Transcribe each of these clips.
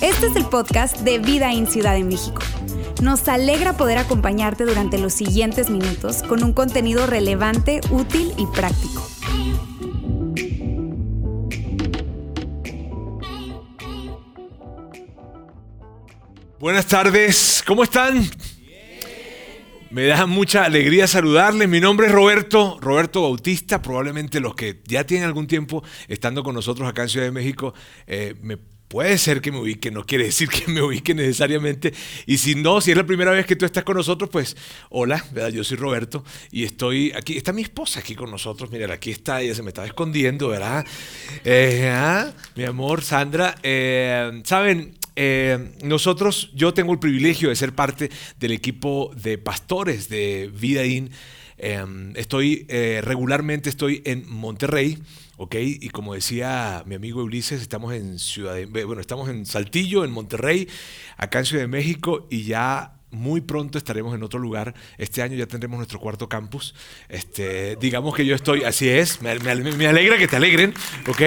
Este es el podcast de Vida en Ciudad de México. Nos alegra poder acompañarte durante los siguientes minutos con un contenido relevante, útil y práctico. Buenas tardes, ¿cómo están? Me da mucha alegría saludarles. Mi nombre es Roberto, Roberto Bautista. Probablemente los que ya tienen algún tiempo estando con nosotros acá en Ciudad de México, eh, me Puede ser que me ubique, no quiere decir que me ubique necesariamente. Y si no, si es la primera vez que tú estás con nosotros, pues hola, ¿verdad? yo soy Roberto y estoy aquí. Está mi esposa aquí con nosotros. Mira, aquí está, ella se me estaba escondiendo, ¿verdad? Eh, ah, mi amor, Sandra. Eh, Saben, eh, nosotros, yo tengo el privilegio de ser parte del equipo de pastores de Vida In. estoy regularmente estoy en Monterrey. ¿ok? Y como decía mi amigo Ulises, estamos en Ciudad bueno, estamos en Saltillo, en Monterrey, acá en Ciudad de México, y ya muy pronto estaremos en otro lugar. Este año ya tendremos nuestro cuarto campus. Este, digamos que yo estoy, así es, me, alegra que te alegren, ¿ok?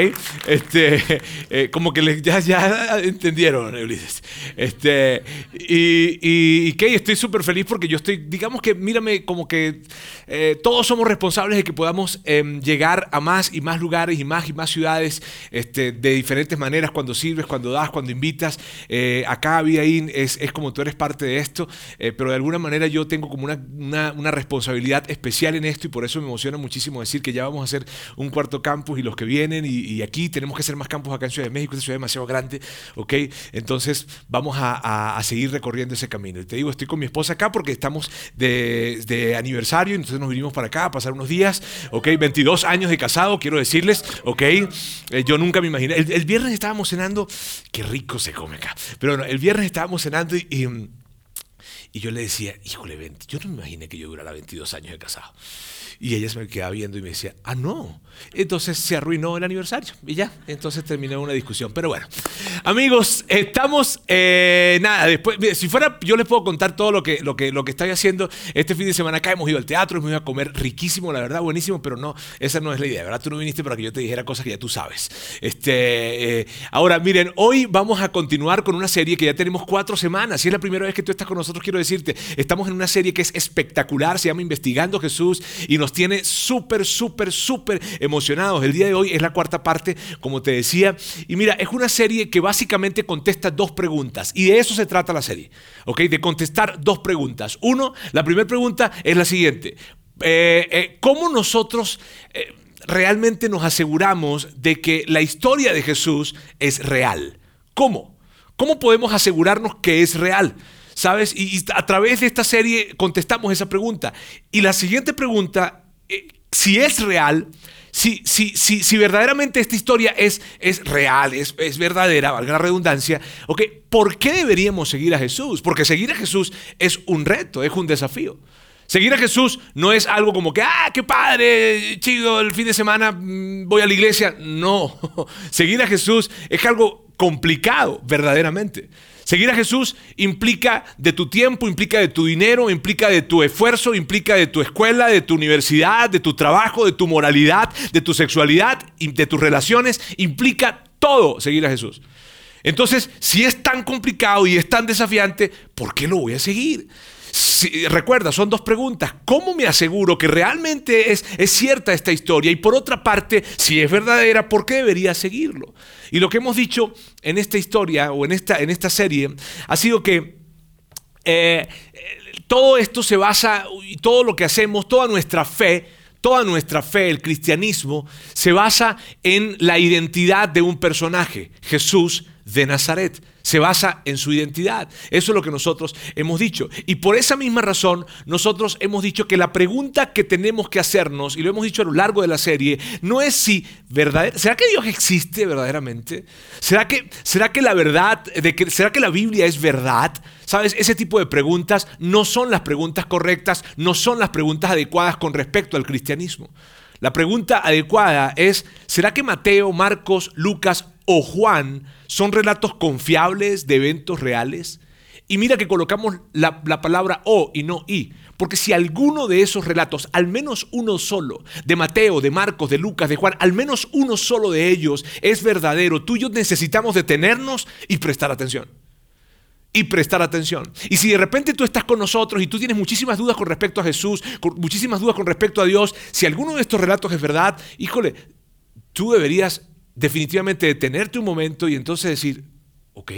Este, eh, como que ya, ya entendieron, Ulises. Este, y, y estoy súper feliz porque yo estoy, digamos que, mírame, como que eh, todos somos responsables de que podamos em, llegar a más y más lugares y más y más ciudades este, de diferentes maneras, cuando sirves, cuando das, cuando invitas. Eh, acá, Vidaín, es, es como tú eres parte de esto. Eh, pero de alguna manera yo tengo como una, una, responsabilidad especial en esto y por eso me emociona muchísimo decir que ya vamos a hacer un cuarto campus y los que vienen y, aquí tenemos que hacer más campus acá en Ciudad de México, esta ciudad es demasiado grande, ¿ok? Entonces vamos a, a, seguir recorriendo ese camino. Y te digo, estoy con mi esposa acá porque estamos de, de aniversario, entonces nos vinimos para acá a pasar unos días, ¿ok? 22 años de casado, quiero decirles, ¿ok? Eh, yo nunca me imaginé, el, viernes estábamos cenando, qué rico se come acá, pero bueno, el viernes estábamos cenando y y yo le decía, híjole, yo no me imaginé que yo durara 22 años de casado. Y ella se me quedaba viendo y me decía, ah, no. Entonces se arruinó el aniversario y ya. Entonces terminé una discusión. Pero bueno, amigos, estamos, eh, nada, después, si fuera, yo les puedo contar todo lo que, lo, que, lo que estoy haciendo. Este fin de semana acá hemos ido al teatro, hemos ido a comer riquísimo, la verdad, buenísimo, pero no, esa no es la idea, ¿verdad? Tú no viniste para que yo te dijera cosas que ya tú sabes. Este, eh, ahora, miren, hoy vamos a continuar con una serie que ya tenemos cuatro semanas. Si es la primera vez que tú estás con nosotros, quiero decirte, estamos en una serie que es espectacular, se llama Investigando Jesús y nos tiene súper, súper, súper emocionados. El día de hoy es la cuarta parte, como te decía. Y mira, es una serie que básicamente contesta dos preguntas. Y de eso se trata la serie, ¿ok? De contestar dos preguntas. Uno, la primera pregunta es la siguiente. Eh, eh, ¿Cómo nosotros... Eh, realmente nos aseguramos de que la historia de Jesús es real. ¿Cómo? ¿Cómo podemos asegurarnos que es real? ¿Sabes? Y, a través de esta serie contestamos esa pregunta. Y la siguiente pregunta, eh, si es real, si, si, si, si, verdaderamente esta historia es, es real, es, es, verdadera, valga la redundancia, ¿por qué deberíamos seguir a Jesús? Porque seguir a Jesús es un reto, es un desafío. Seguir a Jesús no es algo como que, ah, qué padre, chido, el fin de semana mm, voy a la iglesia. No, seguir a Jesús es algo complicado, verdaderamente. Seguir a Jesús implica de tu tiempo, implica de tu dinero, implica de tu esfuerzo, implica de tu escuela, de tu universidad, de tu trabajo, de tu moralidad, de tu sexualidad, de tus relaciones, implica todo seguir a Jesús. Entonces, si es tan complicado y es tan desafiante, ¿por qué lo voy a seguir? recuerda, son dos preguntas. ¿Cómo me aseguro que realmente es, es cierta esta historia? Y por otra parte, si es verdadera, ¿por qué debería seguirlo? Y lo que hemos dicho en esta historia o en esta, en esta serie ha sido que eh, todo esto se basa, y todo lo que hacemos, toda nuestra fe, toda nuestra fe, el cristianismo, se basa en la identidad de un personaje, Jesús de Nazaret se basa en su identidad. Eso es lo que nosotros hemos dicho. Y por esa misma razón, nosotros hemos dicho que la pregunta que tenemos que hacernos, y lo hemos dicho a lo largo de la serie, no es si verdad, ¿será que Dios existe verdaderamente? ¿Será que, será que la verdad, de que, será que la Biblia es verdad? Sabes, ese tipo de preguntas no son las preguntas correctas, no son las preguntas adecuadas con respecto al cristianismo. La pregunta adecuada es, ¿será que Mateo, Marcos, Lucas o Juan son relatos confiables de eventos reales? Y mira que colocamos la, la, palabra o y no y. Porque si alguno de esos relatos, al menos uno solo, de Mateo, de Marcos, de Lucas, de Juan, al menos uno solo de ellos es verdadero, tú y yo necesitamos detenernos y prestar atención y prestar atención. Y si de repente tú estás con nosotros y tú tienes muchísimas dudas con respecto a Jesús, muchísimas dudas con respecto a Dios, si alguno de estos relatos es verdad, híjole, tú deberías definitivamente detenerte un momento y entonces decir, ok,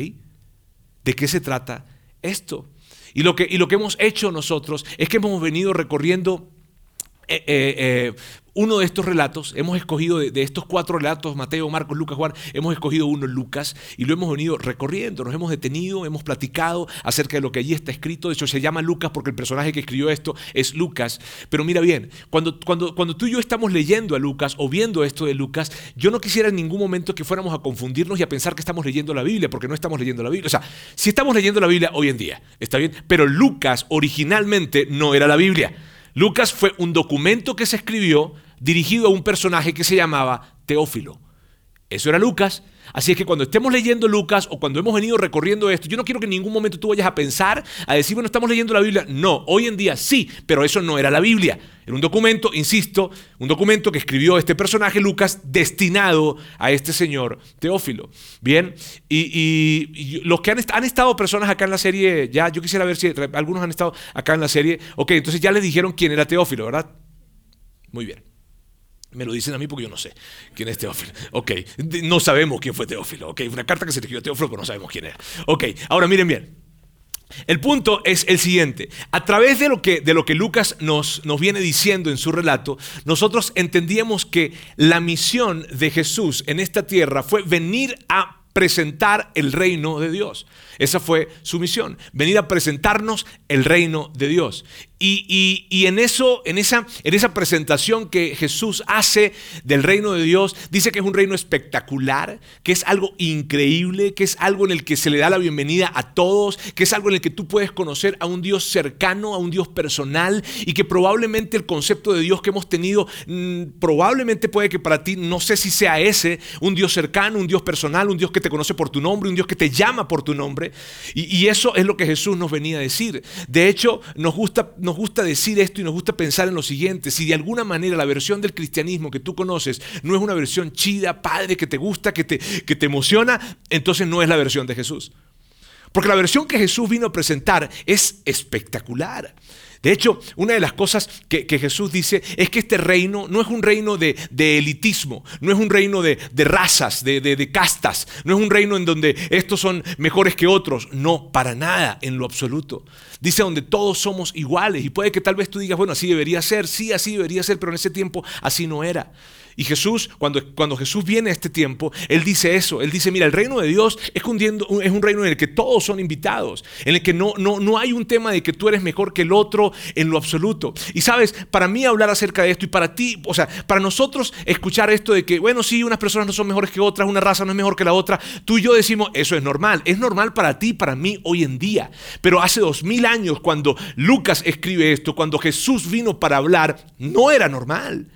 ¿de qué se trata esto? Y lo que, y lo que hemos hecho nosotros es que hemos venido recorriendo eh, eh, eh, uno de estos relatos, hemos escogido de, estos cuatro relatos, Mateo, Marcos, Lucas, Juan, hemos escogido uno, Lucas, y lo hemos venido recorriendo, nos hemos detenido, hemos platicado acerca de lo que allí está escrito, de hecho se llama Lucas porque el personaje que escribió esto es Lucas, pero mira bien, cuando, cuando, cuando tú y yo estamos leyendo a Lucas o viendo esto de Lucas, yo no quisiera en ningún momento que fuéramos a confundirnos y a pensar que estamos leyendo la Biblia, porque no estamos leyendo la Biblia, o sea, si estamos leyendo la Biblia hoy en día, está bien, pero Lucas originalmente no era la Biblia. Lucas fue un documento que se escribió dirigido a un personaje que se llamaba Teófilo. Eso era Lucas. Así es que cuando estemos leyendo Lucas o cuando hemos venido recorriendo esto, yo no quiero que en ningún momento tú vayas a pensar, a decir, bueno, estamos leyendo la Biblia. No, hoy en día sí, pero eso no era la Biblia. Era un documento, insisto, un documento que escribió este personaje Lucas destinado a este señor Teófilo. Bien, y, los que han, han, estado personas acá en la serie, ya yo quisiera ver si algunos han estado acá en la serie, ok, entonces ya les dijeron quién era Teófilo, ¿verdad? Muy bien. Me lo dicen a mí porque yo no sé quién es Teófilo. Ok, no sabemos quién fue Teófilo. Ok, una carta que se escribió a Teófilo, pero no sabemos quién era. Ok, ahora miren bien. El punto es el siguiente. A través de lo que, de lo que Lucas nos, nos viene diciendo en su relato, nosotros entendíamos que la misión de Jesús en esta tierra fue venir a presentar el reino de Dios. Esa fue su misión, venir a presentarnos el reino de Dios. Y, en, eso, en, esa, en esa presentación que Jesús hace del reino de Dios, dice que es un reino espectacular, que es algo increíble, que es algo en el que se le da la bienvenida a todos, que es algo en el que tú puedes conocer a un Dios cercano, a un Dios personal, y que probablemente el concepto de Dios que hemos tenido, mm, probablemente puede que para ti, no sé si sea ese, un Dios cercano, un Dios personal, un Dios que te conoce por tu nombre, un Dios que te llama por tu nombre. Y, eso es lo que Jesús nos venía a decir. De hecho, nos gusta, gusta decir esto y nos gusta pensar en lo siguiente. Si de alguna manera la versión del cristianismo que tú conoces no es una versión chida, padre, que te gusta, que te, que te emociona, entonces no es la versión de Jesús. Porque la versión que Jesús vino a presentar es espectacular. De hecho, una de las cosas que, Jesús dice es que este reino no es un reino de, elitismo, no es un reino de, razas, de, castas, no es un reino en donde estos son mejores que otros, no, para nada, en lo absoluto. Dice donde todos somos iguales y puede que tal vez tú digas, bueno, así debería ser, sí, así debería ser, pero en ese tiempo así no era. Y Jesús, cuando, cuando Jesús viene a este tiempo, Él dice eso. Él dice, mira, el reino de Dios es un, es un reino en el que todos son invitados, en el que no, no, no hay un tema de que tú eres mejor que el otro en lo absoluto. Y sabes, para mí hablar acerca de esto y para ti, o sea, para nosotros escuchar esto de que, bueno, sí, unas personas no son mejores que otras, una raza no es mejor que la otra, tú y yo decimos, eso es normal. Es normal para ti, para mí hoy en día. Pero hace dos mil años, cuando Lucas escribe esto, cuando Jesús vino para hablar, no era normal.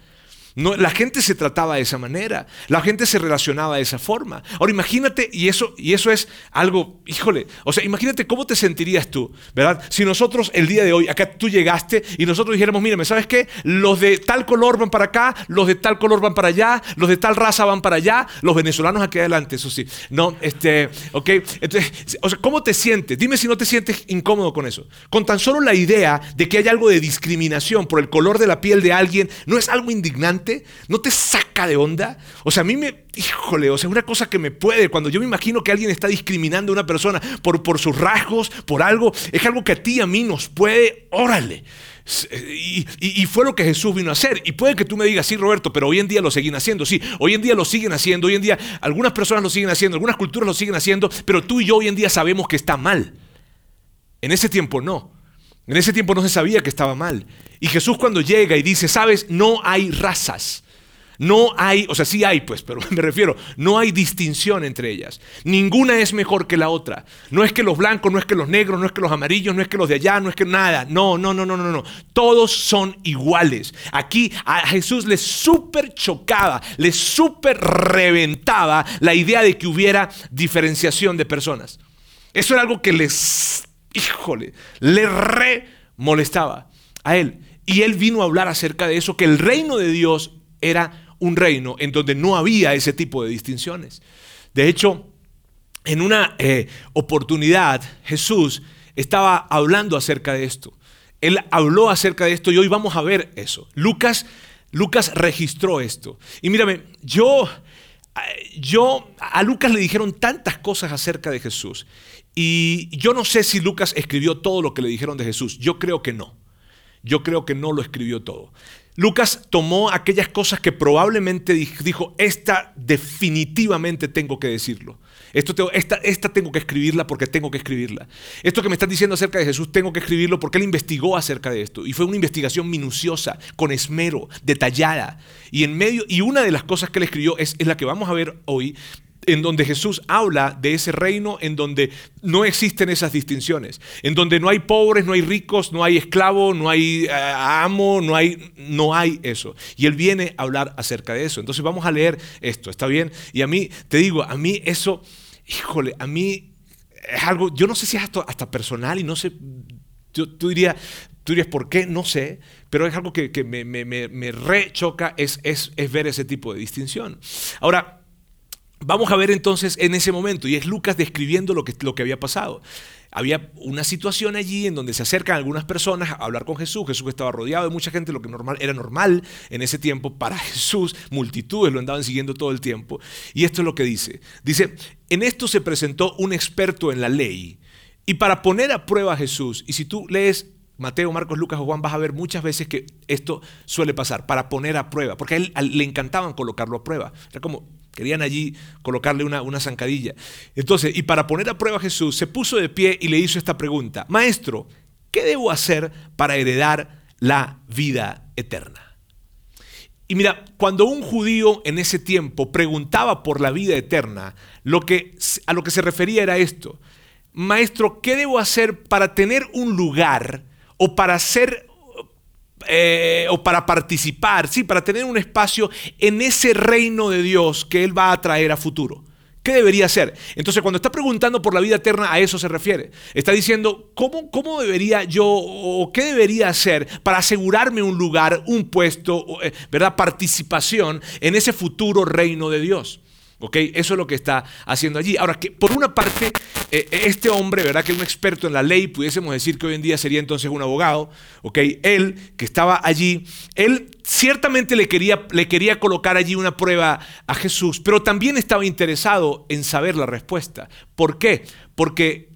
No, la gente se trataba de esa manera, la gente se relacionaba de esa forma. Ahora imagínate, y eso, y eso es algo, híjole, o sea, imagínate cómo te sentirías tú, ¿verdad? Si nosotros el día de hoy, acá tú llegaste y nosotros dijéramos, mírame, ¿sabes qué? Los de tal color van para acá, los de tal color van para allá, los de tal raza van para allá, los venezolanos aquí adelante, eso sí. No, este, ok, entonces, o sea, ¿cómo te sientes? Dime si no te sientes incómodo con eso. Con tan solo la idea de que hay algo de discriminación por el color de la piel de alguien, ¿no es algo indignante? ¿No te saca de onda? O sea, a mí me, híjole, o sea, una cosa que me puede, cuando yo me imagino que alguien está discriminando a una persona por, por sus rasgos, por algo, es algo que a ti y a mí nos puede, órale. Y, y, fue lo que Jesús vino a hacer. Y puede que tú me digas, sí, Roberto, pero hoy en día lo siguen haciendo. Sí, hoy en día lo siguen haciendo. Hoy en día algunas personas lo siguen haciendo, algunas culturas lo siguen haciendo, pero tú y yo hoy en día sabemos que está mal. En ese tiempo no. En ese tiempo no se sabía que estaba mal. Y Jesús cuando llega y dice, sabes, no hay razas. No hay, o sea, sí hay, pues, pero me refiero, no hay distinción entre ellas. Ninguna es mejor que la otra. No es que los blancos, no es que los negros, no es que los amarillos, no es que los de allá, no es que nada. No, no, no, no, no, no. Todos son iguales. Aquí a Jesús le súper chocaba, le súper reventaba la idea de que hubiera diferenciación de personas. Eso era algo que les híjole, le re molestaba a él. Y él vino a hablar acerca de eso, que el reino de Dios era un reino en donde no había ese tipo de distinciones. De hecho, en una eh, oportunidad Jesús estaba hablando acerca de esto. Él habló acerca de esto y hoy vamos a ver eso. Lucas, Lucas registró esto. Y mírame, yo, yo, a Lucas le dijeron tantas cosas acerca de Jesús. Y yo no sé si Lucas escribió todo lo que le dijeron de Jesús. Yo creo que no. Yo creo que no lo escribió todo. Lucas tomó aquellas cosas que probablemente dijo, esta definitivamente tengo que decirlo. Esto esta, esta tengo que escribirla porque tengo que escribirla. Esto que me están diciendo acerca de Jesús tengo que escribirlo porque él investigó acerca de esto. Y fue una investigación minuciosa, con esmero, detallada. Y en medio, y una de las cosas que él escribió es, es la que vamos a ver hoy, en donde Jesús habla de ese reino en donde no existen esas distinciones, en donde no hay pobres, no hay ricos, no hay esclavo, no hay eh, amo, no hay, no hay eso. Y él viene a hablar acerca de eso. Entonces vamos a leer esto, ¿está bien? Y a mí, te digo, a mí eso, híjole, a mí es algo, yo no sé si es hasta, personal y no sé, yo, tú, dirías, tú dirías, ¿por qué? No sé, pero es algo que, me, me, me, rechoca, es, es, es ver ese tipo de distinción. Ahora, Vamos a ver entonces en ese momento, y es Lucas describiendo lo que, lo que había pasado. Había una situación allí en donde se acercan algunas personas a hablar con Jesús. Jesús estaba rodeado de mucha gente, lo que normal, era normal en ese tiempo para Jesús. Multitudes lo andaban siguiendo todo el tiempo. Y esto es lo que dice. Dice, en esto se presentó un experto en la ley. Y para poner a prueba a Jesús, y si tú lees Mateo, Marcos, Lucas o Juan, vas a ver muchas veces que esto suele pasar, para poner a prueba, porque a él, le encantaban colocarlo a prueba. Era como, querían allí colocarle una, una zancadilla. Entonces, y para poner a prueba a Jesús, se puso de pie y le hizo esta pregunta, Maestro, ¿qué debo hacer para heredar la vida eterna? Y mira, cuando un judío en ese tiempo preguntaba por la vida eterna, lo que, a lo que se refería era esto, Maestro, ¿qué debo hacer para tener un lugar? o para ser eh, o para participar, sí, para tener un espacio en ese reino de Dios que Él va a traer a futuro. ¿Qué debería ser? Entonces, cuando está preguntando por la vida eterna, a eso se refiere. Está diciendo, ¿cómo, cómo debería yo o qué debería hacer para asegurarme un lugar, un puesto, eh, ¿verdad? Participación en ese futuro reino de Dios. Eso es lo que está haciendo allí. Ahora, que por una parte, eh, este hombre, ¿verdad? Que es un experto en la ley, pudiésemos decir que hoy en día sería entonces un abogado, ¿ok? Él, que estaba allí, él ciertamente le quería, le quería colocar allí una prueba a Jesús, pero también estaba interesado en saber la respuesta. ¿Por qué? Porque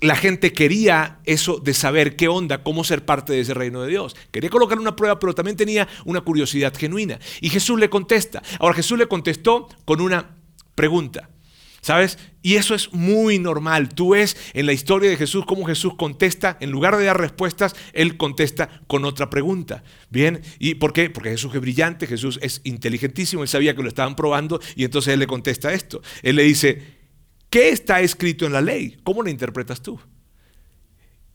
la gente quería eso de saber qué onda, cómo ser parte de ese reino de Dios. Quería colocar una prueba, pero también tenía una curiosidad genuina. Y Jesús le contesta. Ahora Jesús le contestó con una pregunta. ¿Sabes? Y eso es muy normal. Tú ves en la historia de Jesús cómo Jesús contesta, en lugar de dar respuestas, Él contesta con otra pregunta. ¿Bien? ¿Y por qué? Porque Jesús es brillante, Jesús es inteligentísimo, Él sabía que lo estaban probando y entonces Él le contesta esto. Él le dice, ¿Qué está escrito en la ley? ¿Cómo lo interpretas tú?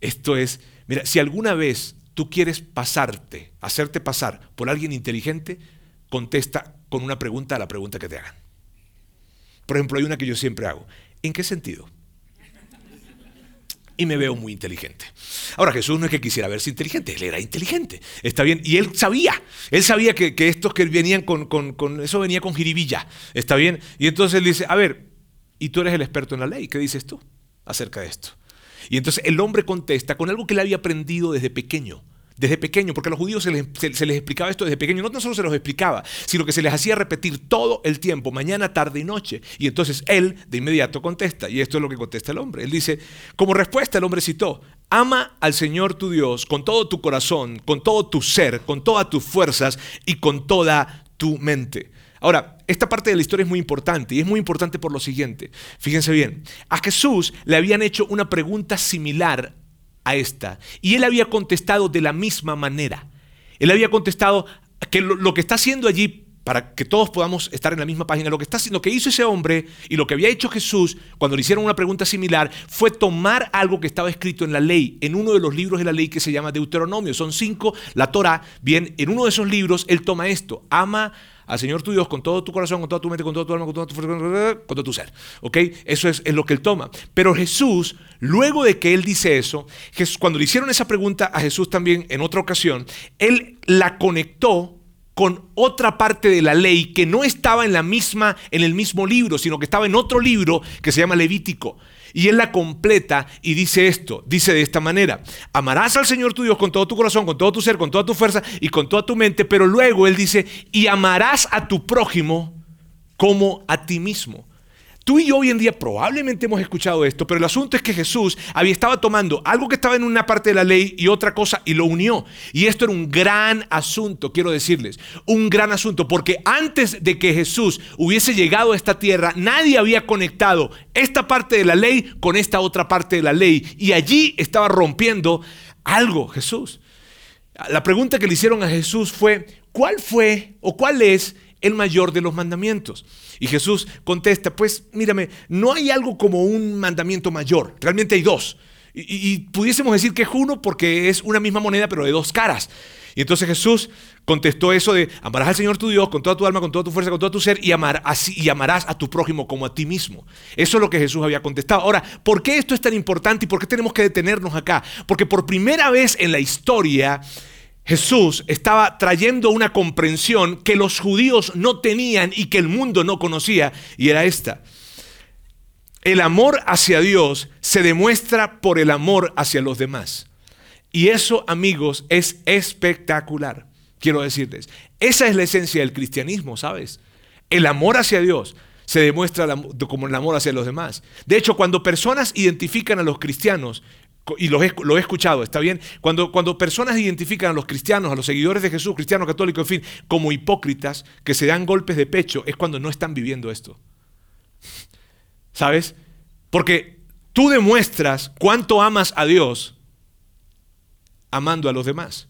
Esto es, mira, si alguna vez tú quieres pasarte, hacerte pasar por alguien inteligente, contesta con una pregunta a la pregunta que te hagan. Por ejemplo, hay una que yo siempre hago. ¿En qué sentido? Y me veo muy inteligente. Ahora, Jesús no es que quisiera verse inteligente, él era inteligente. Está bien. Y él sabía, él sabía que, estos que venían con, con, eso venía con jiribilla. Está bien. Y entonces él dice, a ver, y tú eres el experto en la ley. ¿Qué dices tú acerca de esto? Y entonces el hombre contesta con algo que él había aprendido desde pequeño. Desde pequeño, porque a los judíos se les, explicaba esto desde pequeño. No tan solo se los explicaba, sino que se les hacía repetir todo el tiempo, mañana, tarde y noche. Y entonces él de inmediato contesta, y esto es lo que contesta el hombre. Él dice, como respuesta el hombre citó, ama al Señor tu Dios con todo tu corazón, con todo tu ser, con todas tus fuerzas y con toda tu mente. Ahora, esta parte de la historia es muy importante y es muy importante por lo siguiente. Fíjense bien, a Jesús le habían hecho una pregunta similar a esta y él había contestado de la misma manera. Él había contestado que lo, que está haciendo allí para que todos podamos estar en la misma página. Lo que, está, lo que hizo ese hombre y lo que había hecho Jesús cuando le hicieron una pregunta similar fue tomar algo que estaba escrito en la ley, en uno de los libros de la ley que se llama Deuteronomio. Son cinco, la Torah. Bien, en uno de esos libros él toma esto, ama al Señor tu Dios con todo tu corazón, con toda tu mente, con toda tu alma, con toda tu fuerza, con todo tu ser. ¿Ok? Eso es, lo que él toma. Pero Jesús, luego de que él dice eso, cuando le hicieron esa pregunta a Jesús también en otra ocasión, él la conectó con otra parte de la ley que no estaba en la misma en el mismo libro, sino que estaba en otro libro que se llama Levítico. Y él la completa y dice esto, dice de esta manera, amarás al Señor tu Dios con todo tu corazón, con todo tu ser, con toda tu fuerza y con toda tu mente, pero luego él dice, y amarás a tu prójimo como a ti mismo. Tú y yo hoy en día probablemente hemos escuchado esto, pero el asunto es que Jesús había estado tomando algo que estaba en una parte de la ley y otra cosa y lo unió. Y esto era un gran asunto, quiero decirles, un gran asunto, porque antes de que Jesús hubiese llegado a esta tierra, nadie había conectado esta parte de la ley con esta otra parte de la ley. Y allí estaba rompiendo algo Jesús. La pregunta que le hicieron a Jesús fue, ¿cuál fue o cuál es el mayor de los mandamientos? Y Jesús contesta, pues mírame, no hay algo como un mandamiento mayor, realmente hay dos. Y, pudiésemos decir que es uno porque es una misma moneda pero de dos caras. Y entonces Jesús contestó eso de amarás al Señor tu Dios con toda tu alma, con toda tu fuerza, con todo tu ser y, amar, así, y amarás a tu prójimo como a ti mismo. Eso es lo que Jesús había contestado. Ahora, ¿por qué esto es tan importante y por qué tenemos que detenernos acá? Porque por primera vez en la historia Jesús estaba trayendo una comprensión que los judíos no tenían y que el mundo no conocía, y era esta. El amor hacia Dios se demuestra por el amor hacia los demás. Y eso, amigos, es espectacular. Quiero decirles, esa es la esencia del cristianismo, ¿sabes? El amor hacia Dios se demuestra como el amor hacia los demás. De hecho, cuando personas identifican a los cristianos y lo he, lo he, escuchado, ¿está bien? Cuando, cuando personas identifican a los cristianos, a los seguidores de Jesús, cristianos, católicos, en fin, como hipócritas, que se dan golpes de pecho, es cuando no están viviendo esto. ¿Sabes? Porque tú demuestras cuánto amas a Dios amando a los demás.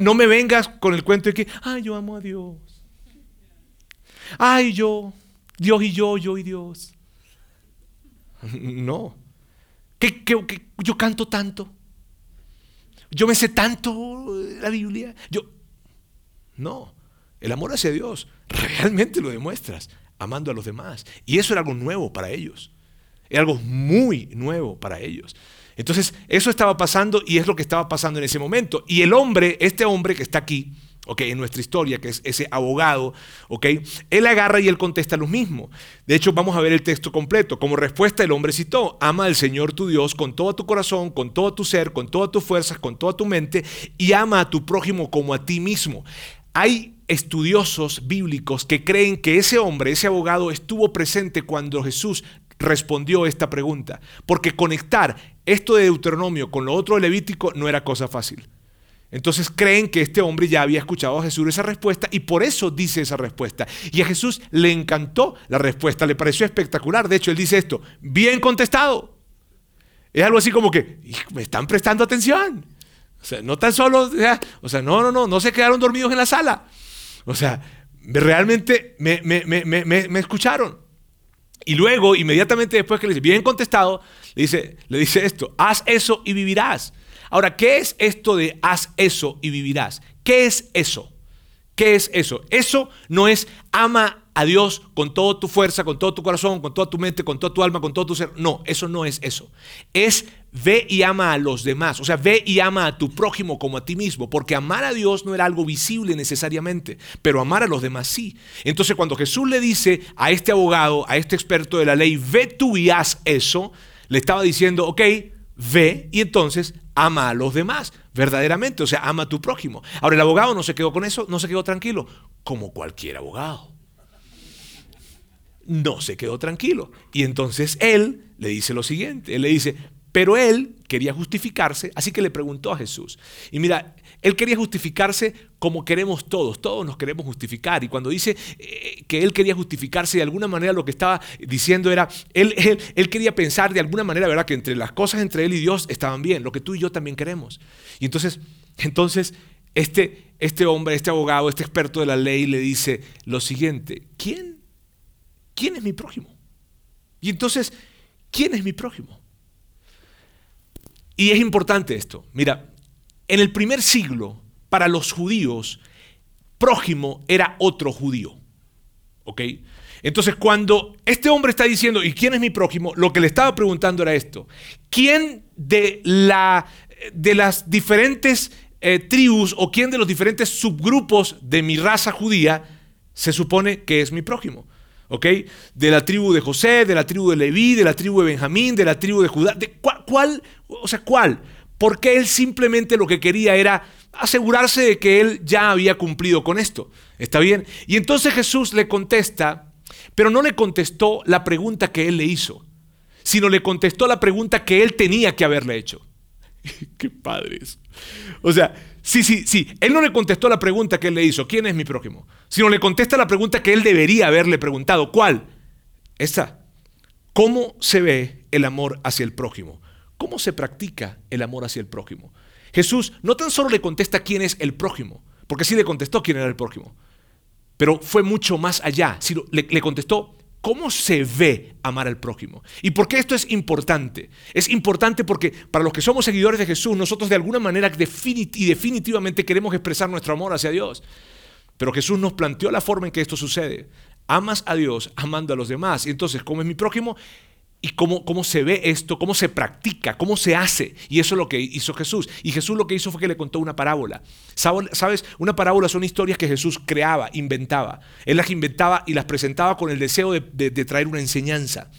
No me vengas con el cuento de que, ay, yo amo a Dios. Ay, yo, Dios y yo, yo y Dios. No que, yo canto tanto. Yo me sé tanto la Biblia. Yo. No. El amor hacia Dios realmente lo demuestras amando a los demás. Y eso era algo nuevo para ellos. Era algo muy nuevo para ellos. Entonces, eso estaba pasando y es lo que estaba pasando en ese momento. Y el hombre, este hombre que está aquí, Okay, en nuestra historia, que es ese abogado, okay, él agarra y él contesta lo mismo. De hecho, vamos a ver el texto completo. Como respuesta, el hombre citó, ama al Señor tu Dios con todo tu corazón, con todo tu ser, con todas tus fuerzas, con toda tu mente, y ama a tu prójimo como a ti mismo. Hay estudiosos bíblicos que creen que ese hombre, ese abogado, estuvo presente cuando Jesús respondió esta pregunta, porque conectar esto de Deuteronomio con lo otro de Levítico no era cosa fácil. Entonces creen que este hombre ya había escuchado a Jesús esa respuesta y por eso dice esa respuesta. Y a Jesús le encantó la respuesta, le pareció espectacular. De hecho, él dice esto, bien contestado. Es algo así como que, me están prestando atención. O sea, no tan solo, o sea, no, no, no, no se quedaron dormidos en la sala. O sea, realmente me, me, escucharon. Y luego, inmediatamente después que le dice, bien contestado, le dice, le dice esto, haz eso y vivirás. Ahora, ¿qué es esto de haz eso y vivirás? ¿Qué es eso? ¿Qué es eso? Eso no es ama a Dios con toda tu fuerza, con todo tu corazón, con toda tu mente, con toda tu alma, con todo tu ser. No, eso no es eso. Es ve y ama a los demás. O sea, ve y ama a tu prójimo como a ti mismo. Porque amar a Dios no era algo visible necesariamente, pero amar a los demás sí. Entonces, cuando Jesús le dice a este abogado, a este experto de la ley, ve tú y haz eso, le estaba diciendo, ok, ve y entonces ama a los demás, verdaderamente, o sea, ama a tu prójimo. Ahora, el abogado no se quedó con eso, no se quedó tranquilo, como cualquier abogado. No se quedó tranquilo. Y entonces él le dice lo siguiente, él le dice, pero él quería justificarse, así que le preguntó a Jesús. Y mira, él quería justificarse como queremos todos, todos nos queremos justificar. Y cuando dice eh, que él quería justificarse, de alguna manera lo que estaba diciendo era, él, él, quería pensar de alguna manera, ¿verdad? Que entre las cosas entre él y Dios estaban bien, lo que tú y yo también queremos. Y entonces, entonces este, este hombre, este abogado, este experto de la ley le dice lo siguiente, ¿quién, quién es mi prójimo? Y entonces, ¿quién es mi prójimo? Y es importante esto. Mira, en el primer siglo, para los judíos, prójimo era otro judío. ¿Ok? Entonces, cuando este hombre está diciendo, ¿y quién es mi prójimo? Lo que le estaba preguntando era esto. ¿Quién de, la, de las diferentes eh, tribus o quién de los diferentes subgrupos de mi raza judía se supone que es mi prójimo? ¿Ok? De la tribu de José, de la tribu de Leví, de la tribu de Benjamín, de la tribu de Judá. De, ¿cuál, O sea, ¿cuál? Porque él simplemente lo que quería era asegurarse de que él ya había cumplido con esto. ¿Está bien? Y entonces Jesús le contesta pero no le contestó la pregunta que él le hizo, sino le contestó la pregunta que él tenía que haberle hecho. Qué padres. O sea, sí, sí, sí. Él no le contestó la pregunta que él le hizo, ¿quién es mi prójimo? Sino le contesta la pregunta que él debería haberle preguntado, ¿cuál? Esta. ¿Cómo se ve el amor hacia el prójimo? ¿Cómo se practica el amor hacia el prójimo? Jesús no tan solo le contesta quién es el prójimo, porque sí le contestó quién era el prójimo, pero fue mucho más allá. Le, le contestó, ¿cómo se ve amar al prójimo? ¿Y por qué esto es importante? Es importante porque para los que somos seguidores de Jesús, nosotros de alguna manera y definitivamente queremos expresar nuestro amor hacia Dios. Pero Jesús nos planteó la forma en que esto sucede. Amas a Dios amando a los demás. Y entonces, ¿cómo es mi prójimo? Y cómo, cómo se ve esto, cómo se practica, cómo se hace. Y eso es lo que hizo Jesús. Y Jesús lo que hizo fue que le contó una parábola. ¿Sabes? Una parábola son historias que Jesús creaba, inventaba. Él las inventaba y las presentaba con el deseo de, de traer una enseñanza.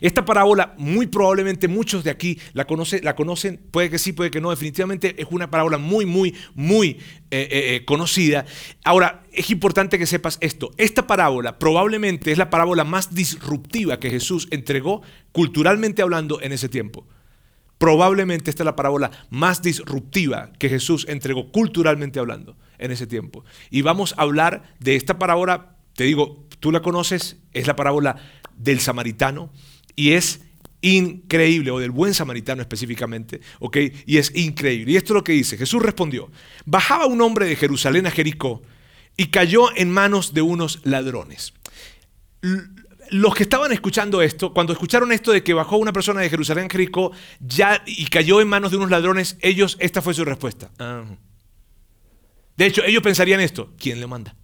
Esta parábola, muy probablemente muchos de aquí la, la conocen, puede que sí, puede que no, definitivamente es una parábola muy, muy, muy eh, eh, eh, conocida. Ahora, es importante que sepas esto, esta parábola probablemente es la parábola más disruptiva que Jesús entregó culturalmente hablando en ese tiempo. Probablemente esta es la parábola más disruptiva que Jesús entregó culturalmente hablando en ese tiempo. Y vamos a hablar de esta parábola, te digo, tú la conoces, es la parábola del samaritano y es increíble, o del buen samaritano específicamente, ¿ok? Y es increíble. Y esto es lo que dice, Jesús respondió, bajaba un hombre de Jerusalén a Jericó y cayó en manos de unos ladrones. Los que estaban escuchando esto, cuando escucharon esto de que bajó una persona de Jerusalén a Jericó y cayó en manos de unos ladrones, ellos, esta fue su respuesta. Ah. De hecho, ellos pensarían esto, ¿quién le manda?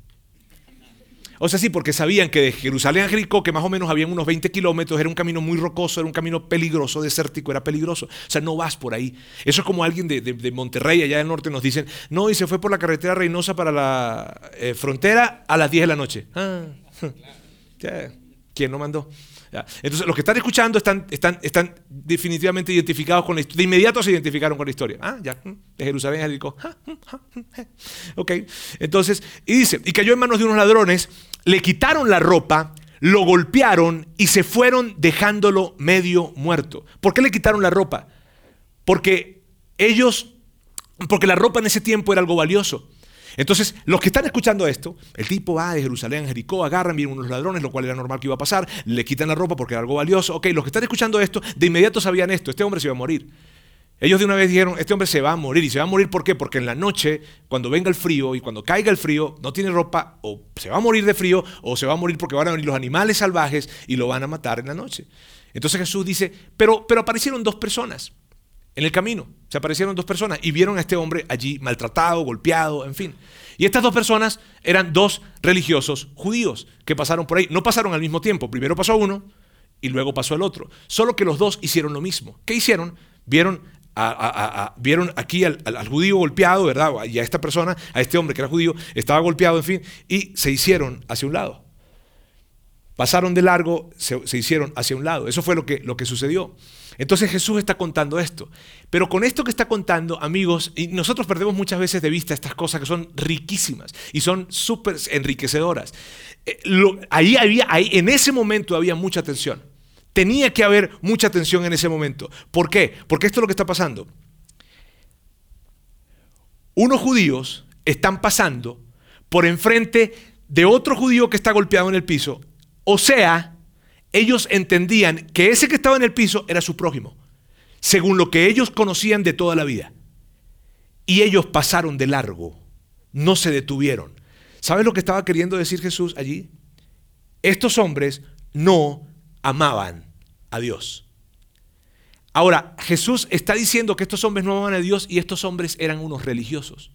O sea, sí, porque sabían que de Jerusalén a Jericó, que más o menos habían unos 20 kilómetros, era un camino muy rocoso, era un camino peligroso, desértico, era peligroso. O sea, no vas por ahí. Eso es como alguien de, Monterrey, allá del norte, nos dicen, no, y se fue por la carretera Reynosa para la eh, frontera a las 10 de la noche. Ah, ¿Quién no mandó? Entonces, los que están escuchando están, están, están definitivamente identificados con la historia. De inmediato se identificaron con la historia. Ah, ya, mm, de Jerusalén a Jericó. Mm, mm, ok, entonces, y dice, y cayó en manos de unos ladrones, le quitaron la ropa, lo golpearon y se fueron dejándolo medio muerto. ¿Por qué le quitaron la ropa? Porque ellos, porque la ropa en ese tiempo era algo valioso. Entonces, los que están escuchando esto, el tipo va de Jerusalén a Jericó, agarran, vienen unos ladrones, lo cual era normal que iba a pasar, le quitan la ropa porque era algo valioso. Ok, los que están escuchando esto, de inmediato sabían esto, este hombre se iba a morir. Ellos de una vez dijeron, este hombre se va a morir. ¿Y se va a morir por qué? Porque en la noche, cuando venga el frío y cuando caiga el frío, no tiene ropa, o se va a morir de frío, o se va a morir porque van a venir los animales salvajes y lo van a matar en la noche. Entonces Jesús dice, pero, pero aparecieron dos personas en el camino. Se aparecieron dos personas y vieron a este hombre allí maltratado, golpeado, en fin. Y estas dos personas eran dos religiosos judíos que pasaron por ahí. No pasaron al mismo tiempo. Primero pasó uno y luego pasó el otro. Solo que los dos hicieron lo mismo. ¿Qué hicieron? Vieron, vieron aquí al, judío golpeado, ¿verdad? Y a esta persona, a este hombre que era judío, estaba golpeado, en fin, y se hicieron hacia un lado. Pasaron de largo, se, hicieron hacia un lado. Eso fue lo que sucedió. Entonces Jesús está contando esto. Pero con esto que está contando, amigos, y nosotros perdemos muchas veces de vista estas cosas que son riquísimas y son súper enriquecedoras. Eh, ahí había, ahí, en ese momento había mucha tensión. Tenía que haber mucha tensión en ese momento. ¿Por qué? Porque esto es lo que está pasando. Unos judíos están pasando por enfrente de otro judío que está golpeado en el piso. O sea, ellos entendían que ese que estaba en el piso era su prójimo, según lo que ellos conocían de toda la vida. y ellos pasaron de largo, no se detuvieron. ¿Sabes lo que estaba queriendo decir Jesús allí? Estos hombres no amaban a Dios. Ahora, Jesús está diciendo que estos hombres no amaban a Dios y estos hombres eran unos religiosos.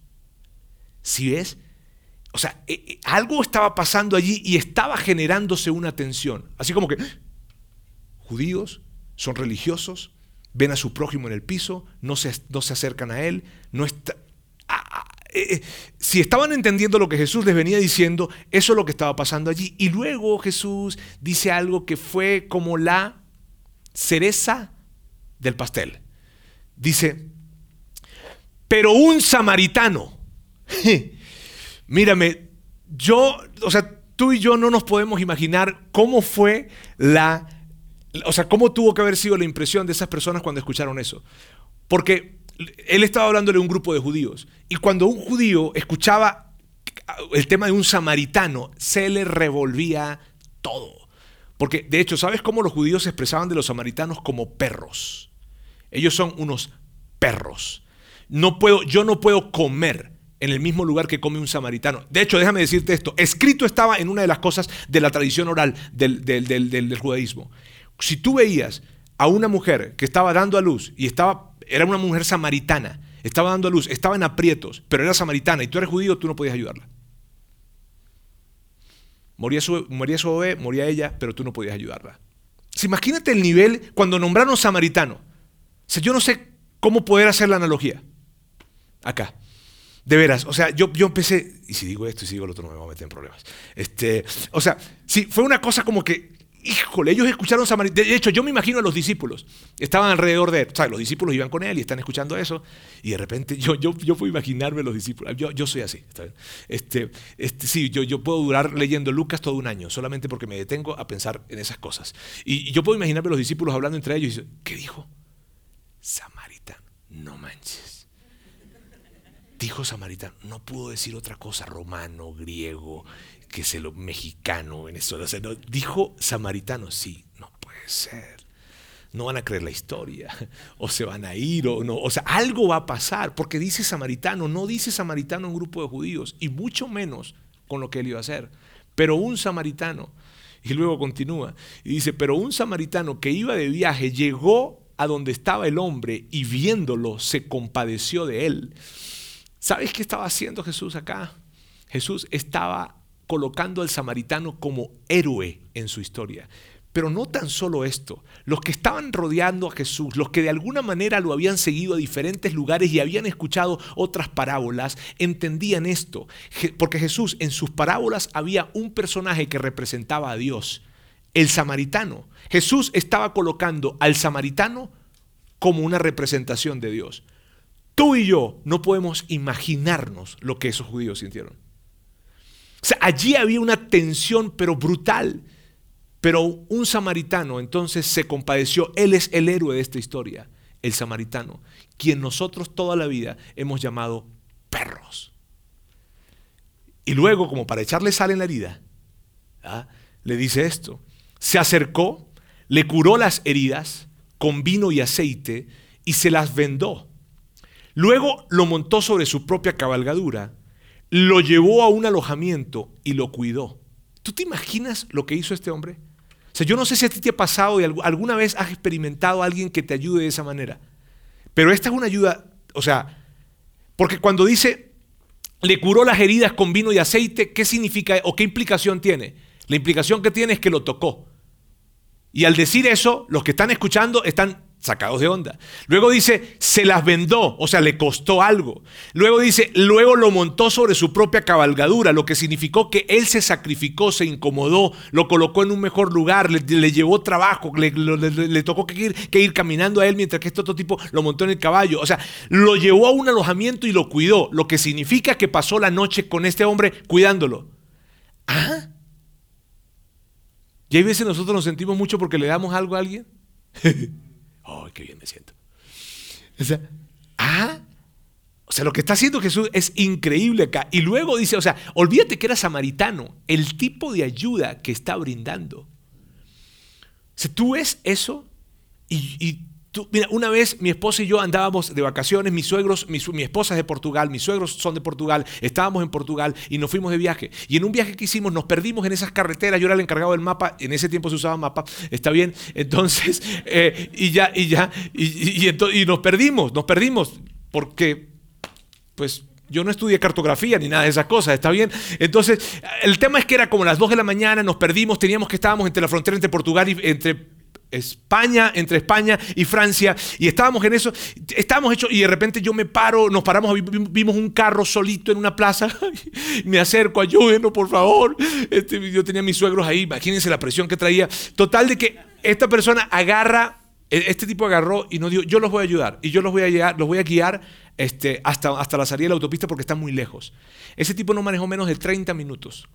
Si ves? O sea, eh, eh, algo estaba pasando allí y estaba generándose una tensión. Así como que judíos son religiosos, ven a su prójimo en el piso, no se, no se acercan a él, no está... Ah, ah, eh, si estaban entendiendo lo que Jesús les venía diciendo, eso es lo que estaba pasando allí. Y luego Jesús dice algo que fue como la cereza del pastel. Dice, pero un samaritano, mírame, yo, o sea, tú y yo no nos podemos imaginar cómo fue la, o sea, cómo tuvo que haber sido la impresión de esas personas cuando escucharon eso. Porque él estaba hablándole a un grupo de judíos. Y cuando un judío escuchaba el tema de un samaritano, se le revolvía todo. Porque de hecho, ¿sabes cómo los judíos se expresaban de los samaritanos como perros? Ellos son unos perros. No puedo, yo no puedo comer en el mismo lugar que come un samaritano. De hecho, déjame decirte esto, escrito estaba en una de las cosas de la tradición oral del, del judaísmo. Si tú veías a una mujer que estaba dando a luz y estaba, era una mujer samaritana, estaba dando a luz, estaba en aprietos, pero era samaritana y tú eres judío, tú no podías ayudarla. Moría su, moría su bebé, moría ella, pero tú no podías ayudarla. imagínate el nivel cuando nombraron samaritano. O sea, yo no sé cómo poder hacer la analogía. Acá. De veras, o sea, yo, yo empecé, y si digo esto y si digo lo otro no me voy a meter en problemas. Este, o sea, sí, fue una cosa como que Híjole, ellos escucharon Samaritano. De hecho, yo me imagino a los discípulos. Estaban alrededor de él. O sea, los discípulos iban con él y están escuchando eso. Y de repente yo, yo, yo puedo imaginarme a los discípulos. Yo, yo soy así. Este, este, sí, yo, yo puedo durar leyendo Lucas todo un año, solamente porque me detengo a pensar en esas cosas. Y, yo puedo imaginarme a los discípulos hablando entre ellos y dicen, ¿qué dijo? Samaritano. No manches. Dijo samaritano. No pudo decir otra cosa. Romano, griego, que es lo mexicano, venezolano. O dijo samaritano, sí, no puede ser. No van a creer la historia, o se van a ir, o no. O sea, algo va a pasar, porque dice samaritano, no dice samaritano un grupo de judíos, y mucho menos con lo que él iba a hacer. Pero un samaritano, y luego continúa, y dice, pero un samaritano que iba de viaje llegó a donde estaba el hombre y viéndolo se compadeció de él. ¿Sabes qué estaba haciendo Jesús acá? Jesús estaba colocando al samaritano como héroe en su historia. Pero no tan solo esto, los que estaban rodeando a Jesús, los que de alguna manera lo habían seguido a diferentes lugares y habían escuchado otras parábolas, entendían esto, porque Jesús en sus parábolas había un personaje que representaba a Dios, el samaritano. Jesús estaba colocando al samaritano como una representación de Dios. Tú y yo no podemos imaginarnos lo que esos judíos sintieron. O sea, allí había una tensión, pero brutal. Pero un samaritano entonces se compadeció. Él es el héroe de esta historia, el samaritano, quien nosotros toda la vida hemos llamado perros. Y luego, como para echarle sal en la herida, ¿ah? le dice esto. Se acercó, le curó las heridas con vino y aceite y se las vendó. Luego lo montó sobre su propia cabalgadura lo llevó a un alojamiento y lo cuidó. ¿Tú te imaginas lo que hizo este hombre? O sea, yo no sé si a ti te ha pasado y alguna vez has experimentado a alguien que te ayude de esa manera. Pero esta es una ayuda, o sea, porque cuando dice, le curó las heridas con vino y aceite, ¿qué significa o qué implicación tiene? La implicación que tiene es que lo tocó. Y al decir eso, los que están escuchando están sacados de onda. Luego dice, se las vendó, o sea, le costó algo. Luego dice, luego lo montó sobre su propia cabalgadura, lo que significó que él se sacrificó, se incomodó, lo colocó en un mejor lugar, le, llevó trabajo, le, tocó que ir, que caminando a él mientras que este otro tipo lo montó en el caballo. O sea, lo llevó a un alojamiento y lo cuidó, lo que significa que pasó la noche con este hombre cuidándolo. ¿Ah? Y hay veces nosotros nos sentimos mucho porque le damos algo a alguien. ¡Ay, qué bien me siento! O sea, ah, o sea, lo que está haciendo Jesús es increíble acá. Y luego dice, o sea, olvídate que era samaritano, el tipo de ayuda que está brindando. O sea, tú ves eso y, mira, una vez mi esposa y yo andábamos de vacaciones, mis suegros, mi, mi, esposa es de Portugal, mis suegros son de Portugal, estábamos en Portugal y nos fuimos de viaje. Y en un viaje que hicimos nos perdimos en esas carreteras, yo era el encargado del mapa, en ese tiempo se usaba mapa, está bien, entonces, eh, y ya, y ya, y, y, y nos perdimos, nos perdimos, porque, pues, yo no estudié cartografía ni nada de esas cosas, ¿está bien? Entonces, el tema es que era como las 2 de la mañana, nos perdimos, teníamos que estábamos entre la frontera entre Portugal y entre España, entre España y Francia, y estábamos en eso, estábamos hechos, y de repente yo me paro, nos paramos, vimos un carro solito en una plaza, me acerco, ayúdenos por favor, este, yo tenía mis suegros ahí, imagínense la presión que traía, total de que esta persona agarra, e, este tipo agarró y nos dijo, yo los voy a ayudar, y yo los voy a, llegar, los voy a guiar este, hasta, hasta la salida de la autopista porque está muy lejos. Ese tipo no manejó menos de 30 minutos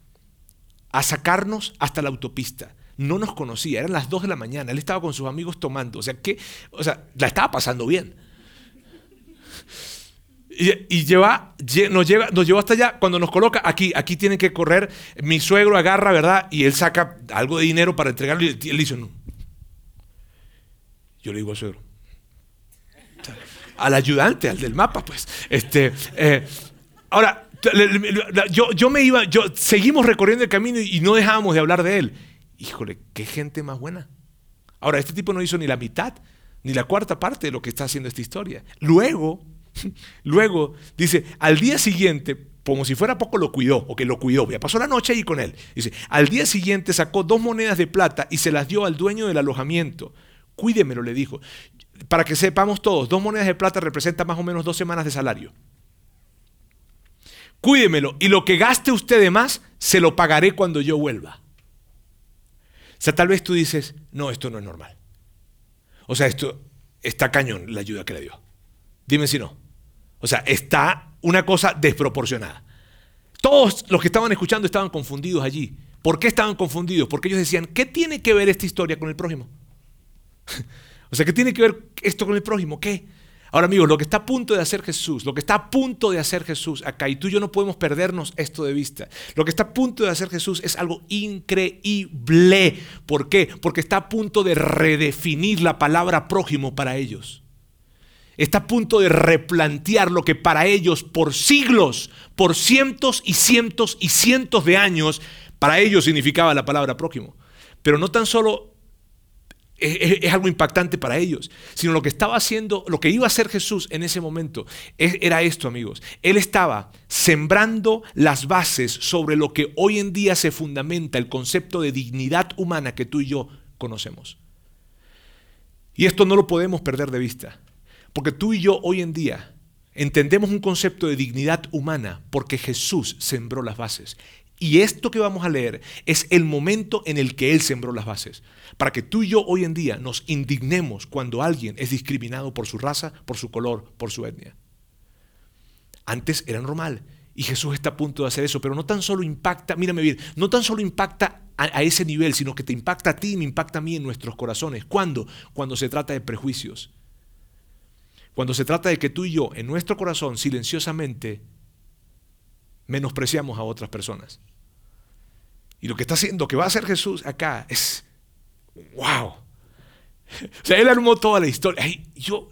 a sacarnos hasta la autopista no nos conocía, eran las 2 de la mañana, él estaba con sus amigos tomando, o sea, que, o sea, la estaba pasando bien. Y, lleva, nos, lleva, nos llevó hasta allá, cuando nos coloca aquí, aquí tiene que correr, mi suegro agarra, ¿verdad? Y él saca algo de dinero para entregarlo y él dice, no. Yo le digo al suegro, al ayudante, al del mapa, pues. Este, eh, ahora, yo, yo me iba, yo, seguimos recorriendo el camino y no dejábamos de hablar de él híjole, qué gente más buena. Ahora, este tipo no hizo ni la mitad, ni la cuarta parte de lo que está haciendo esta historia. Luego, luego, dice, al día siguiente, como si fuera poco, lo cuidó, o que lo cuidó, pasó la noche ahí con él. Dice, al día siguiente sacó dos monedas de plata y se las dio al dueño del alojamiento. Cuídemelo, le dijo. Para que sepamos todos, dos monedas de plata representan más o menos dos semanas de salario. Cuídemelo y lo que gaste usted de más, se lo pagaré cuando yo vuelva. Sea, tal vez tú dices, no, esto no es normal. O sea, esto está cañón la ayuda que le dio. Dime si no. O sea, está una cosa desproporcionada. Todos los que estaban escuchando estaban confundidos allí. ¿Por qué estaban confundidos? Porque ellos decían, ¿qué tiene que ver esta historia con el prójimo? o sea, ¿qué tiene que ver esto con el prójimo? ¿Qué? Ahora amigos, lo que está a punto de hacer Jesús, lo que está a punto de hacer Jesús acá, y tú y yo no podemos perdernos esto de vista, lo que está a punto de hacer Jesús es algo increíble. ¿Por qué? Porque está a punto de redefinir la palabra prójimo para ellos. Está a punto de replantear lo que para ellos por siglos, por cientos y cientos y cientos de años, para ellos significaba la palabra prójimo. Pero no tan solo es, algo impactante para ellos, sino lo que estaba haciendo, lo que iba a hacer Jesús en ese momento era esto, amigos. Él estaba sembrando las bases sobre lo que hoy en día se fundamenta el concepto de dignidad humana que tú y yo conocemos. Y esto no lo podemos perder de vista, porque tú y yo hoy en día entendemos un concepto de dignidad humana porque Jesús sembró las bases. Y esto que vamos a leer es el momento en el que Él sembró las bases, para que tú y yo hoy en día nos indignemos cuando alguien es discriminado por su raza, por su color, por su etnia. Antes era normal y Jesús está a punto de hacer eso, pero no tan solo impacta, mírame bien, no tan solo impacta a, ese nivel, sino que te impacta a ti y me impacta a mí en nuestros corazones. ¿Cuándo? Cuando se trata de prejuicios. Cuando se trata de que tú y yo, en nuestro corazón, silenciosamente, menospreciamos a otras personas. Y lo que está haciendo, que va a hacer Jesús acá es, wow. O sea, él armó toda la historia. yo,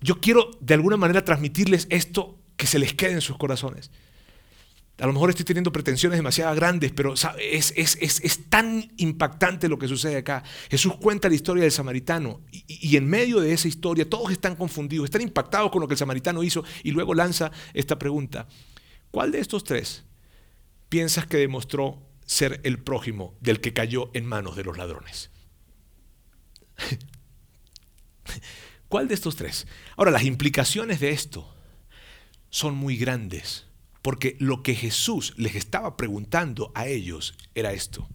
yo quiero de alguna manera transmitirles esto que se les quede en sus corazones. A lo mejor estoy teniendo pretensiones demasiado grandes, pero es, es, tan impactante lo que sucede acá. Jesús cuenta la historia del samaritano y, en medio de esa historia todos están confundidos, están impactados con lo que el samaritano hizo y luego lanza esta pregunta. ¿Cuál de estos tres piensas que demostró ser el prójimo del que cayó en manos de los ladrones? ¿Cuál de estos tres? Ahora, las implicaciones de esto son muy grandes, porque lo que Jesús les estaba preguntando a ellos era esto.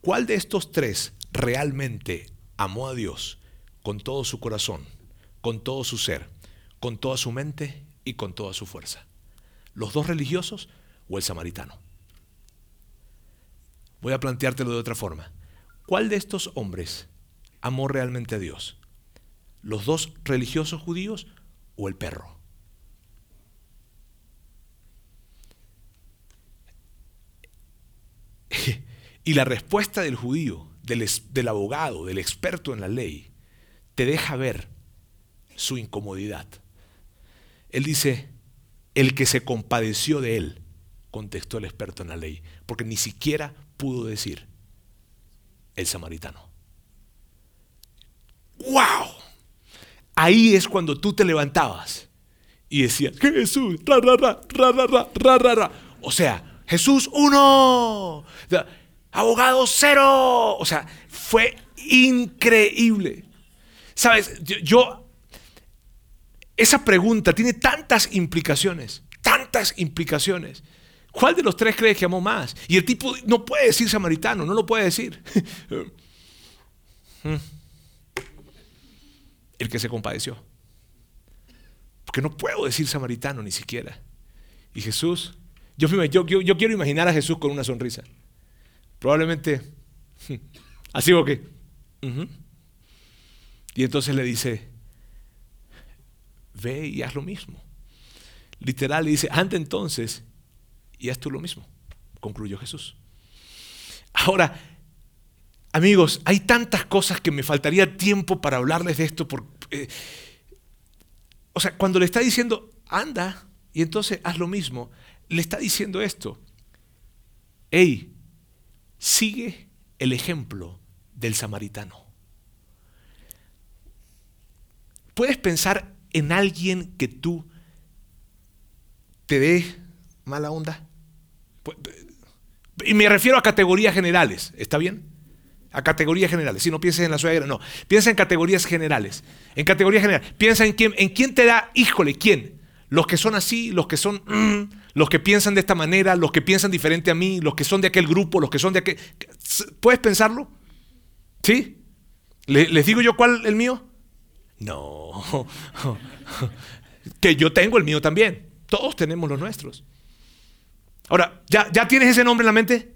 ¿Cuál de estos tres realmente amó a Dios con todo su corazón, con todo su ser, con toda su mente y con toda su fuerza? ¿Los dos religiosos o el samaritano? Voy a planteártelo de otra forma. ¿Cuál de estos hombres amó realmente a Dios? ¿Los dos religiosos judíos o el perro? y la respuesta del judío, del, del abogado, del experto en la ley, te deja ver su incomodidad. Él dice, el que se compadeció de él, contestó el experto en la ley, porque ni siquiera pudo decir el samaritano. ¡Wow! Ahí es cuando tú te levantabas y decías, Jesús, ra, ra, ra, ra, ra, ra, ra, ra. O sea, Jesús uno, abogado cero. O sea, fue increíble. Sabes, yo, esa pregunta tiene tantas implicaciones, tantas implicaciones. ¿Cuál de los tres crees que amó más? Y el tipo no puede decir samaritano, no lo puede decir. Hmm. el que se compadeció. Porque no puedo decir samaritano ni siquiera. Y Jesús, yo, yo, yo quiero imaginar a Jesús con una sonrisa. Probablemente, así o qué. Y entonces le dice, ve y haz lo mismo. Literal le dice, anda entonces y haz tú lo mismo, concluyó Jesús. Ahora, amigos, hay tantas cosas que me faltaría tiempo para hablarles de esto. Eh, o sea, cuando le está diciendo, anda y entonces haz lo mismo, le está diciendo esto. Hey, sigue el ejemplo del samaritano. ¿Puedes pensar en alguien que tú te dé mala onda? Y me refiero a categorías generales, ¿está bien? A categorías generales. Si no pienses en la suegra, no. Piensa en categorías generales. En categorías generales. Piensa en quién, en quién te da, híjole, ¿quién? Los que son así, los que son, mm, los que piensan de esta manera, los que piensan diferente a mí, los que son de aquel grupo, los que son de aquel... ¿Puedes pensarlo? ¿Sí? ¿Les digo yo cuál el mío? No. que yo tengo el mío también. Todos tenemos los nuestros. Ahora, ¿ya, ¿ya tienes ese nombre en la mente?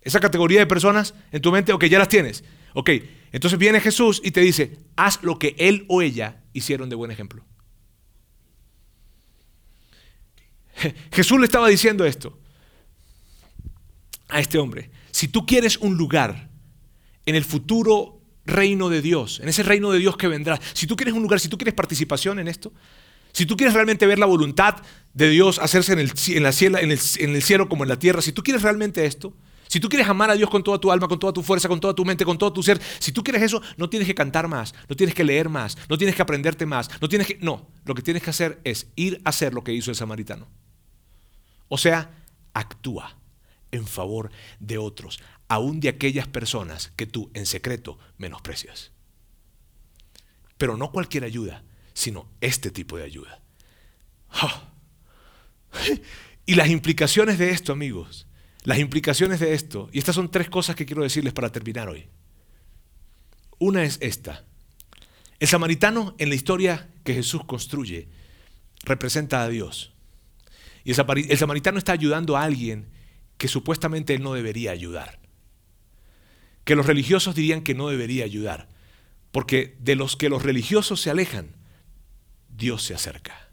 Esa categoría de personas en tu mente, ok, ya las tienes. Ok, entonces viene Jesús y te dice, haz lo que él o ella hicieron de buen ejemplo. Jesús le estaba diciendo esto a este hombre. Si tú quieres un lugar en el futuro reino de Dios, en ese reino de Dios que vendrá, si tú quieres un lugar, si tú quieres participación en esto, si tú quieres realmente ver la voluntad de Dios hacerse en el, cielo, en, el, en el cielo como en la tierra, si tú quieres realmente esto, si tú quieres amar a Dios con toda tu alma, con toda tu fuerza, con toda tu mente, con todo tu ser, si tú quieres eso, no tienes que cantar más, no tienes que leer más, no tienes que aprenderte más, no tienes que... No, lo que tienes que hacer es ir a hacer lo que hizo el samaritano. O sea, actúa en favor de otros, aún de aquellas personas que tú en secreto menosprecias. Pero no cualquier ayuda, sino este tipo de ayuda. Y las implicaciones de esto, amigos, las implicaciones de esto, y estas son tres cosas que quiero decirles para terminar hoy. Una es esta. El samaritano en la historia que Jesús construye representa a Dios. Y el samaritano está ayudando a alguien que supuestamente él no debería ayudar. Que los religiosos dirían que no debería ayudar. Porque de los que los religiosos se alejan, Dios se acerca.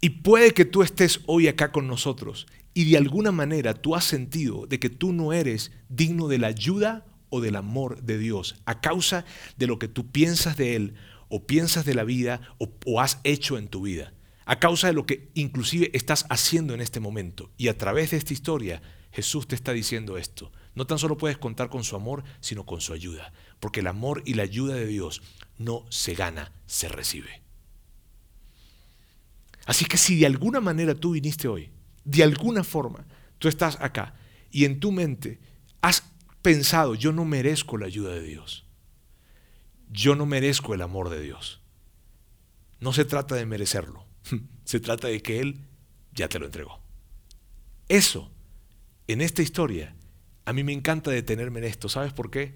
Y puede que tú estés hoy acá con nosotros y de alguna manera tú has sentido de que tú no eres digno de la ayuda o del amor de Dios a causa de lo que tú piensas de Él o piensas de la vida o, has hecho en tu vida, a causa de lo que inclusive estás haciendo en este momento. Y a través de esta historia Jesús te está diciendo esto. No tan solo puedes contar con su amor, sino con su ayuda, porque el amor y la ayuda de Dios no se gana, se recibe. Así que si de alguna manera tú viniste hoy, de alguna forma tú estás acá y en tu mente has pensado, yo no merezco la ayuda de Dios, yo no merezco el amor de Dios. No se trata de merecerlo, se trata de que Él ya te lo entregó. Eso, en esta historia, a mí me encanta detenerme en esto. ¿Sabes por qué?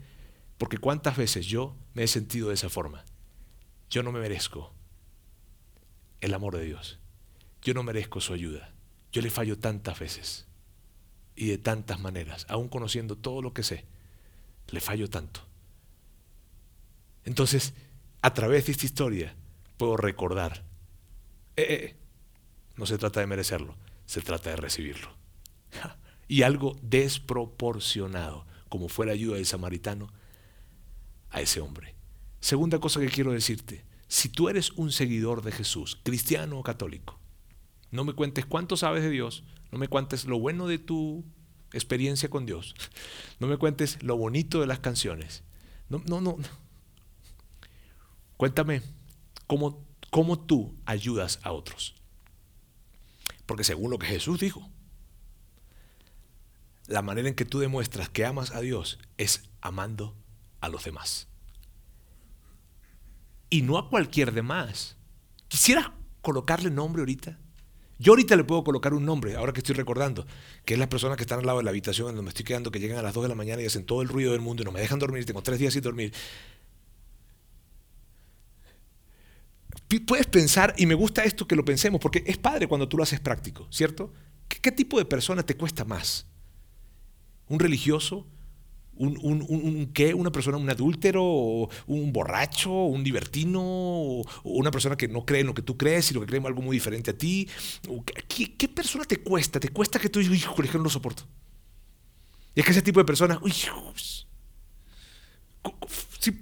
Porque cuántas veces yo me he sentido de esa forma. Yo no me merezco el amor de Dios. Yo no merezco su ayuda. Yo le fallo tantas veces y de tantas maneras, aún conociendo todo lo que sé, le fallo tanto. Entonces, a través de esta historia, puedo recordar, eh, eh, no se trata de merecerlo, se trata de recibirlo. Y algo desproporcionado, como fue la ayuda del samaritano, a ese hombre. Segunda cosa que quiero decirte, si tú eres un seguidor de Jesús, cristiano o católico, no me cuentes cuánto sabes de Dios, no me cuentes lo bueno de tu experiencia con Dios, no me cuentes lo bonito de las canciones. No, no, no. Cuéntame cómo, cómo tú ayudas a otros. Porque según lo que Jesús dijo, la manera en que tú demuestras que amas a Dios es amando a los demás. Y no a cualquier demás. ¿Quisieras colocarle nombre ahorita? Yo ahorita le puedo colocar un nombre, ahora que estoy recordando, que es las personas que están al lado de la habitación donde me estoy quedando, que llegan a las 2 de la mañana y hacen todo el ruido del mundo y no me dejan dormir, tengo tres días sin dormir. Puedes pensar, y me gusta esto que lo pensemos, porque es padre cuando tú lo haces práctico, ¿cierto? ¿Qué, tipo de persona te cuesta más? ¿Un religioso? un, qué, una persona, un adúltero, un borracho, un libertino, o una persona que no cree en lo que tú crees y lo que cree algo muy diferente a ti. ¿Qué, persona te cuesta? ¿Te cuesta que tú digas, hijo, no lo soporto? Y es que ese tipo de persona, uy,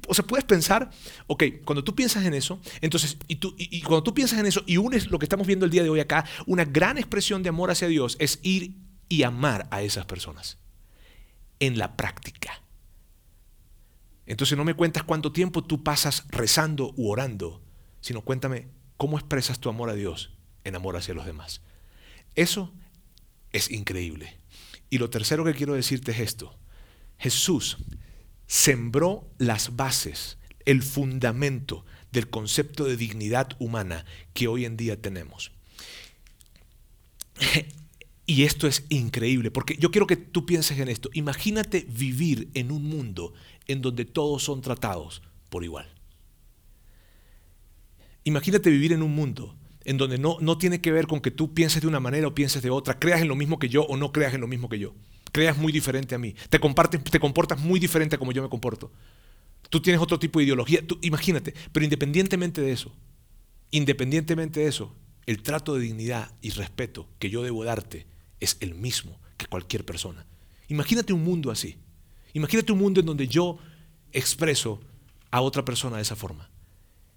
o sea, puedes pensar, ok, cuando tú piensas en eso, entonces, y, tú, y, cuando tú piensas en eso y unes lo que estamos viendo el día de hoy acá, una gran expresión de amor hacia Dios es ir y amar a esas personas en la práctica. Entonces no me cuentas cuánto tiempo tú pasas rezando u orando, sino cuéntame cómo expresas tu amor a Dios en amor hacia los demás. Eso es increíble. Y lo tercero que quiero decirte es esto. Jesús sembró las bases, el fundamento del concepto de dignidad humana que hoy en día tenemos. Y esto es increíble, porque yo quiero que tú pienses en esto. Imagínate vivir en un mundo en donde todos son tratados por igual. Imagínate vivir en un mundo en donde no, no tiene que ver con que tú pienses de una manera o pienses de otra, creas en lo mismo que yo o no creas en lo mismo que yo. Creas muy diferente a mí, te, comportas muy diferente a como yo me comporto. Tú tienes otro tipo de ideología, imagínate, pero independientemente de eso, independientemente de eso, el trato de dignidad y respeto que yo debo darte es el mismo que cualquier persona. Imagínate un mundo así. Imagínate un mundo en donde yo expreso a otra persona de esa forma.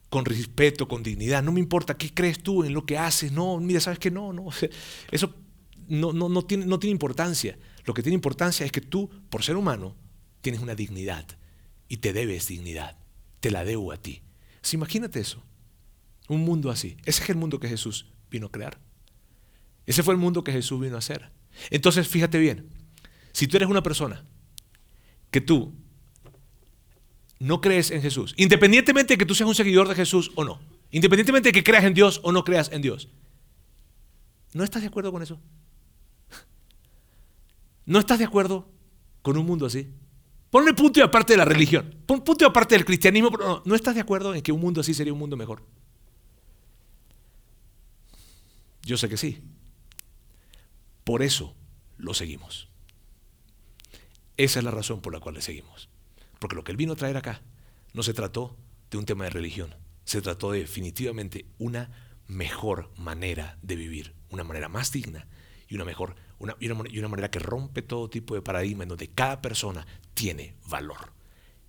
Con respeto, con dignidad. No me importa qué crees tú en lo que haces. No, mira, sabes que no, no. Eso no, no, no, tiene, no tiene importancia. Lo que tiene importancia es que tú, por ser humano, tienes una dignidad y te debes dignidad. Te la debo a ti. imagínate eso. Un mundo así. Ese es el mundo que Jesús vino a crear. Ese fue el mundo que Jesús vino a hacer. Entonces, fíjate bien, si tú eres una persona que tú no crees en Jesús, independientemente de que tú seas un seguidor de Jesús o no, independientemente de que creas en Dios o no creas en Dios, ¿no estás de acuerdo con eso? ¿No estás de acuerdo con un mundo así? Ponle punto y aparte de la religión, pon punto y aparte del cristianismo, pero no, ¿no estás de acuerdo en que un mundo así sería un mundo mejor? Yo sé que sí. Por eso lo seguimos. Esa es la razón por la cual le seguimos. Porque lo que él vino a traer acá no se trató de un tema de religión, se trató de definitivamente una mejor manera de vivir, una manera más digna y una mejor una, y una manera que rompe todo tipo de paradigma en donde cada persona tiene valor.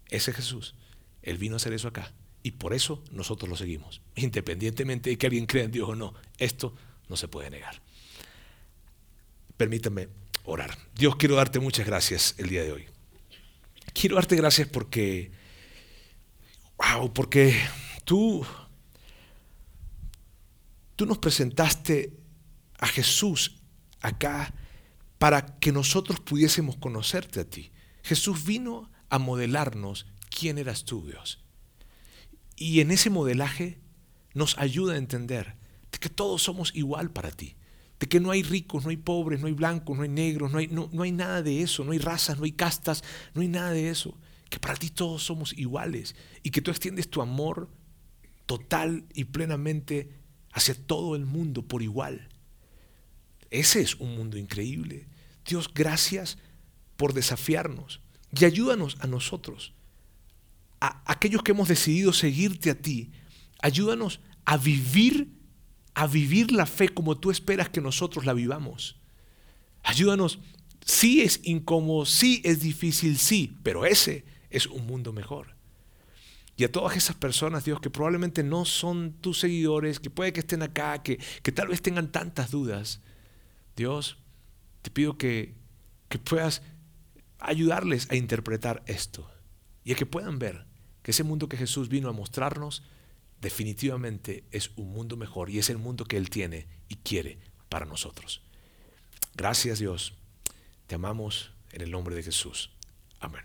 Ese es Jesús. Él vino a hacer eso acá y por eso nosotros lo seguimos, independientemente de que alguien crea en Dios o no. Esto no se puede negar. Permítame orar. Dios, quiero darte muchas gracias el día de hoy. Quiero darte gracias porque, wow, porque tú, tú nos presentaste a Jesús acá para que nosotros pudiésemos conocerte a ti. Jesús vino a modelarnos quién eras tú, Dios. Y en ese modelaje nos ayuda a entender que todos somos igual para ti de que no hay ricos, no hay pobres, no hay blancos, no hay negros, no hay, no, hay nada de eso, no hay razas, no hay castas, no hay nada de eso. Que para ti todos somos iguales y que tú extiendes tu amor total y plenamente hacia todo el mundo por igual. Ese es un mundo increíble. Dios, gracias por desafiarnos y ayúdanos a nosotros, a aquellos que hemos decidido seguirte a ti, ayúdanos a vivir a vivir la fe como tú esperas que nosotros la vivamos. Ayúdanos. Sí es incómodo, sí es difícil, sí, pero ese es un mundo mejor. Y a todas esas personas, Dios, que probablemente no son tus seguidores, que puede que estén acá, que, que tal vez tengan tantas dudas, Dios, te pido que, que puedas ayudarles a interpretar esto y a que puedan ver que ese mundo que Jesús vino a mostrarnos definitivamente es un mundo mejor y es el mundo que Él tiene y quiere para nosotros. Gracias Dios, te amamos en el nombre de Jesús. Amén.